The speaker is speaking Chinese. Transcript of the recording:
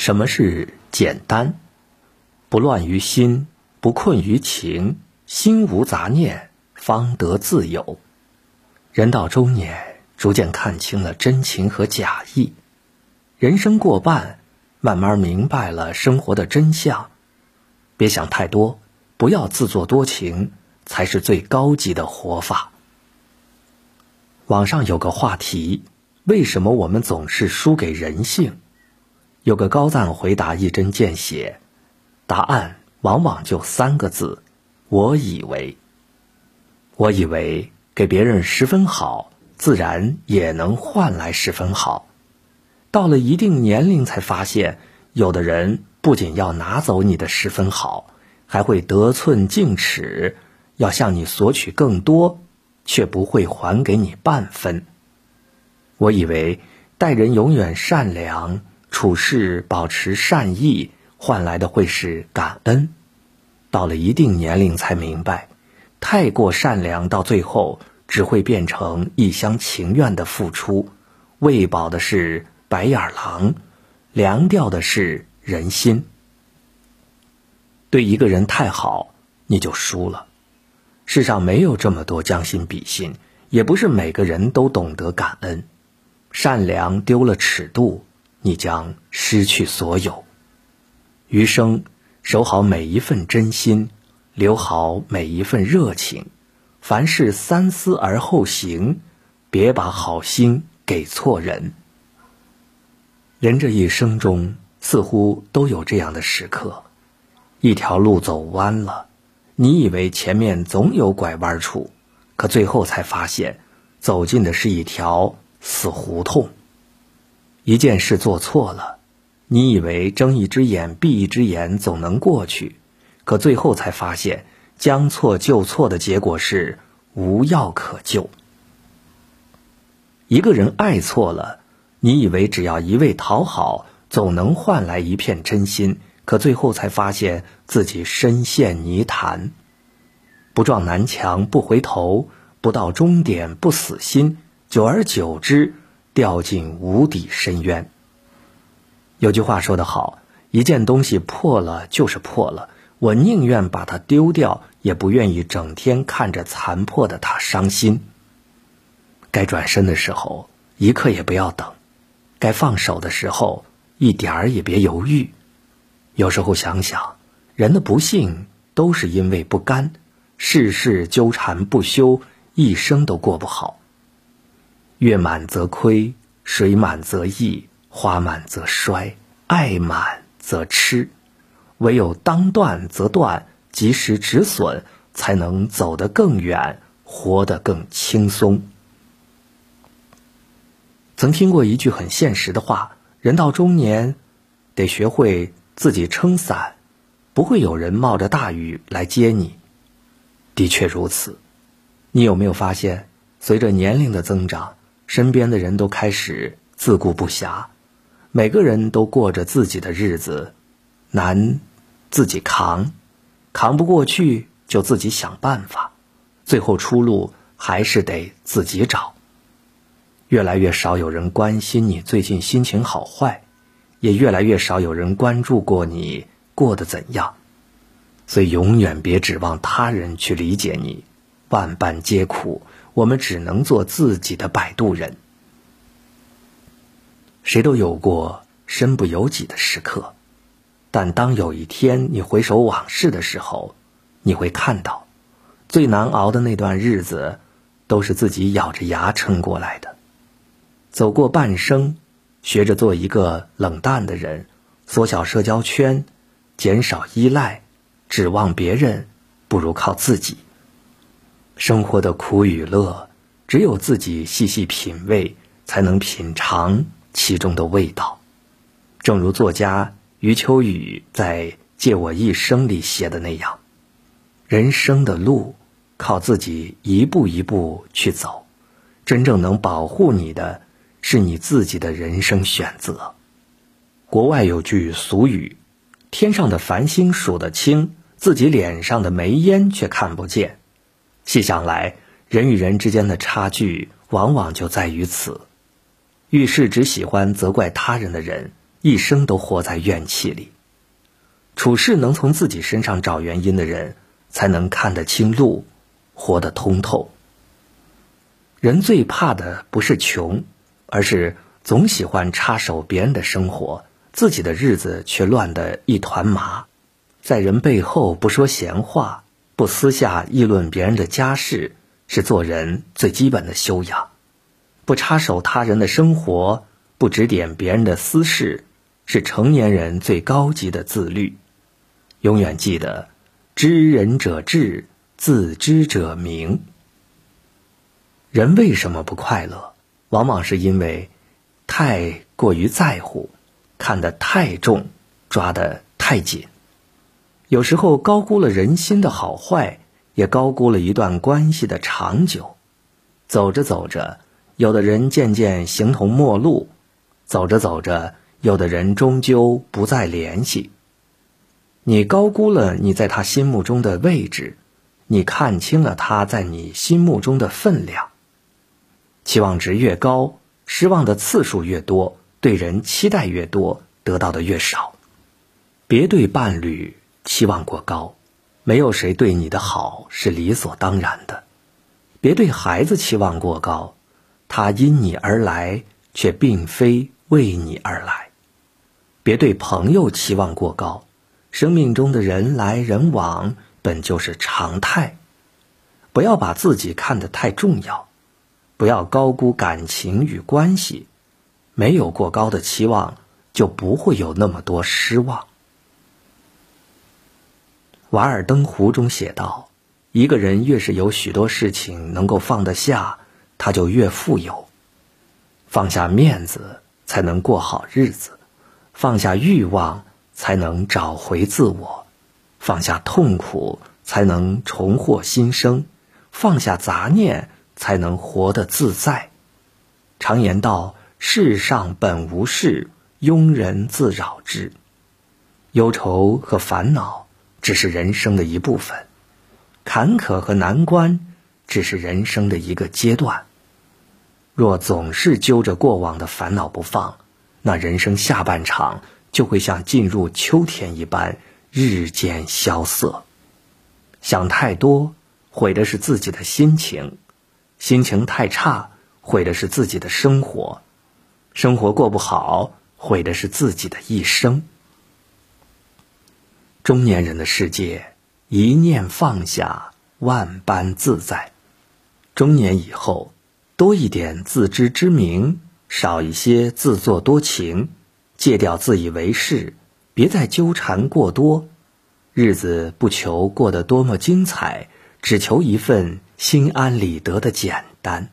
什么是简单？不乱于心，不困于情，心无杂念，方得自由。人到中年，逐渐看清了真情和假意，人生过半，慢慢明白了生活的真相。别想太多，不要自作多情，才是最高级的活法。网上有个话题：为什么我们总是输给人性？有个高赞回答一针见血，答案往往就三个字：我以为。我以为给别人十分好，自然也能换来十分好。到了一定年龄，才发现，有的人不仅要拿走你的十分好，还会得寸进尺，要向你索取更多，却不会还给你半分。我以为待人永远善良。处事保持善意，换来的会是感恩。到了一定年龄才明白，太过善良，到最后只会变成一厢情愿的付出，喂饱的是白眼狼，凉掉的是人心。对一个人太好，你就输了。世上没有这么多将心比心，也不是每个人都懂得感恩。善良丢了尺度。你将失去所有。余生，守好每一份真心，留好每一份热情。凡事三思而后行，别把好心给错人。人这一生中，似乎都有这样的时刻：一条路走弯了，你以为前面总有拐弯处，可最后才发现，走进的是一条死胡同。一件事做错了，你以为睁一只眼闭一只眼总能过去，可最后才发现，将错就错的结果是无药可救。一个人爱错了，你以为只要一味讨好，总能换来一片真心，可最后才发现自己深陷泥潭。不撞南墙不回头，不到终点不死心，久而久之。掉进无底深渊。有句话说得好：“一件东西破了就是破了，我宁愿把它丢掉，也不愿意整天看着残破的它伤心。”该转身的时候，一刻也不要等；该放手的时候，一点儿也别犹豫。有时候想想，人的不幸都是因为不甘，事事纠缠不休，一生都过不好。月满则亏，水满则溢，花满则衰，爱满则痴。唯有当断则断，及时止损，才能走得更远，活得更轻松。曾听过一句很现实的话：人到中年，得学会自己撑伞，不会有人冒着大雨来接你。的确如此。你有没有发现，随着年龄的增长？身边的人都开始自顾不暇，每个人都过着自己的日子，难自己扛，扛不过去就自己想办法，最后出路还是得自己找。越来越少有人关心你最近心情好坏，也越来越少有人关注过你过得怎样，所以永远别指望他人去理解你，万般皆苦。我们只能做自己的摆渡人。谁都有过身不由己的时刻，但当有一天你回首往事的时候，你会看到，最难熬的那段日子，都是自己咬着牙撑过来的。走过半生，学着做一个冷淡的人，缩小社交圈，减少依赖，指望别人，不如靠自己。生活的苦与乐，只有自己细细品味，才能品尝其中的味道。正如作家余秋雨在《借我一生》里写的那样：“人生的路，靠自己一步一步去走。真正能保护你的，是你自己的人生选择。”国外有句俗语：“天上的繁星数得清，自己脸上的煤烟却看不见。”细想来，人与人之间的差距往往就在于此。遇事只喜欢责怪他人的人，一生都活在怨气里。处事能从自己身上找原因的人，才能看得清路，活得通透。人最怕的不是穷，而是总喜欢插手别人的生活，自己的日子却乱得一团麻。在人背后不说闲话，不私下议论别人的家事，是做人最基本的修养；不插手他人的生活，不指点别人的私事，是成年人最高级的自律。永远记得，知人者智，自知者明。人为什么不快乐？往往是因为太过于在乎，看得太重，抓得太紧。有时候高估了人心的好坏，也高估了一段关系的长久。走着走着，有的人渐渐形同陌路；走着走着，有的人终究不再联系。你高估了你在他心目中的位置，你看清了他在你心目中的分量。期望值越高，失望的次数越多；对人期待越多，得到的越少。别对伴侣期望过高，没有谁对你的好是理所当然的。别对孩子期望过高，他因你而来，却并非为你而来。别对朋友期望过高。生命中的人来人往本就是常态，不要把自己看得太重要，不要高估感情与关系。没有过高的期望，就不会有那么多失望。《瓦尔登湖》中写道：“一个人越是有许多事情能够放得下，他就越富有。放下面子，才能过好日子；放下欲望。”才能找回自我，放下痛苦，才能重获新生；放下杂念，才能活得自在。常言道：“世上本无事，庸人自扰之。”忧愁和烦恼只是人生的一部分，坎坷和难关只是人生的一个阶段。若总是揪着过往的烦恼不放，那人生下半场。就会像进入秋天一般，日渐萧瑟。想太多，毁的是自己的心情；心情太差，毁的是自己的生活；生活过不好，毁的是自己的一生。中年人的世界，一念放下，万般自在。中年以后，多一点自知之明，少一些自作多情。戒掉自以为是，别再纠缠过多，日子不求过得多么精彩，只求一份心安理得的简单。